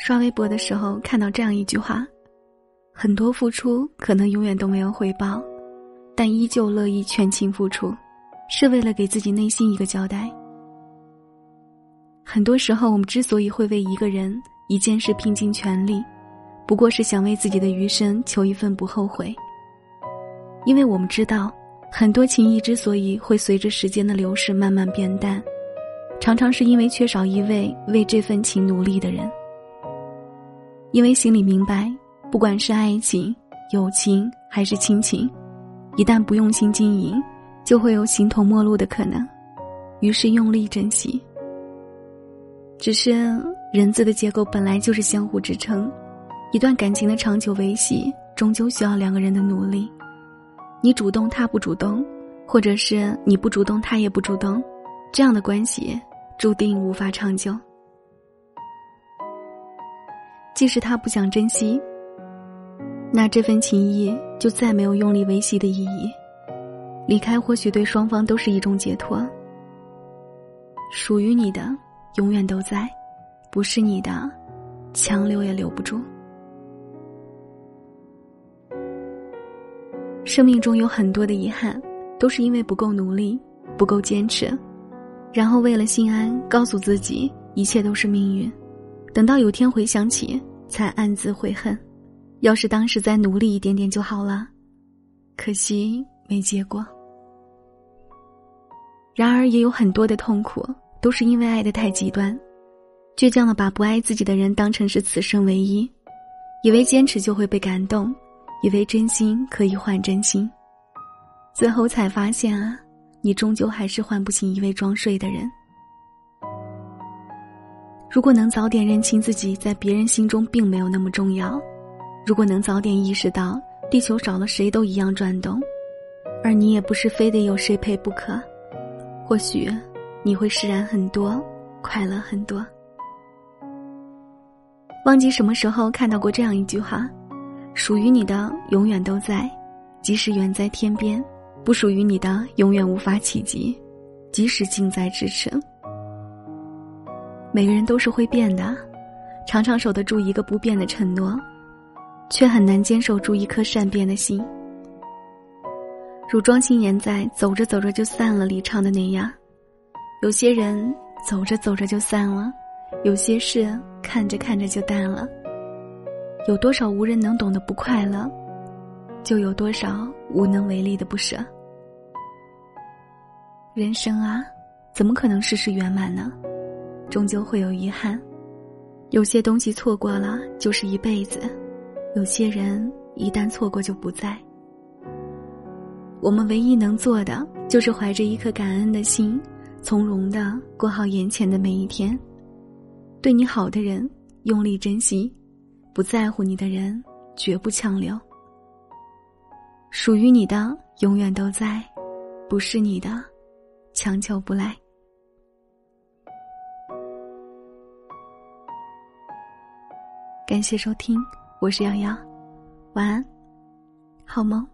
刷微博的时候看到这样一句话：很多付出可能永远都没有回报，但依旧乐意全情付出，是为了给自己内心一个交代。很多时候，我们之所以会为一个人、一件事拼尽全力，不过是想为自己的余生求一份不后悔。因为我们知道，很多情谊之所以会随着时间的流逝慢慢变淡，常常是因为缺少一位为这份情努力的人。因为心里明白，不管是爱情、友情还是亲情，一旦不用心经营，就会有形同陌路的可能。于是用力珍惜。只是人字的结构本来就是相互支撑，一段感情的长久维系，终究需要两个人的努力。你主动，他不主动，或者是你不主动，他也不主动，这样的关系注定无法长久。即使他不想珍惜，那这份情谊就再没有用力维系的意义。离开或许对双方都是一种解脱。属于你的。永远都在，不是你的，强留也留不住。生命中有很多的遗憾，都是因为不够努力，不够坚持，然后为了心安，告诉自己一切都是命运。等到有天回想起，才暗自悔恨。要是当时再努力一点点就好了，可惜没结果。然而也有很多的痛苦。都是因为爱的太极端，倔强的把不爱自己的人当成是此生唯一，以为坚持就会被感动，以为真心可以换真心，最后才发现啊，你终究还是换不醒一位装睡的人。如果能早点认清自己在别人心中并没有那么重要，如果能早点意识到地球少了谁都一样转动，而你也不是非得有谁陪不可，或许。你会释然很多，快乐很多。忘记什么时候看到过这样一句话：属于你的永远都在，即使远在天边；不属于你的永远无法企及，即使近在咫尺。每个人都是会变的，常常守得住一个不变的承诺，却很难坚守住一颗善变的心。如庄心妍在《走着走着就散了》里唱的那样。有些人走着走着就散了，有些事看着看着就淡了。有多少无人能懂的不快乐，就有多少无能为力的不舍。人生啊，怎么可能事事圆满呢？终究会有遗憾。有些东西错过了就是一辈子，有些人一旦错过就不在。我们唯一能做的，就是怀着一颗感恩的心。从容的过好眼前的每一天，对你好的人用力珍惜，不在乎你的人绝不强留。属于你的永远都在，不是你的，强求不来。感谢收听，我是瑶瑶，晚安，好梦。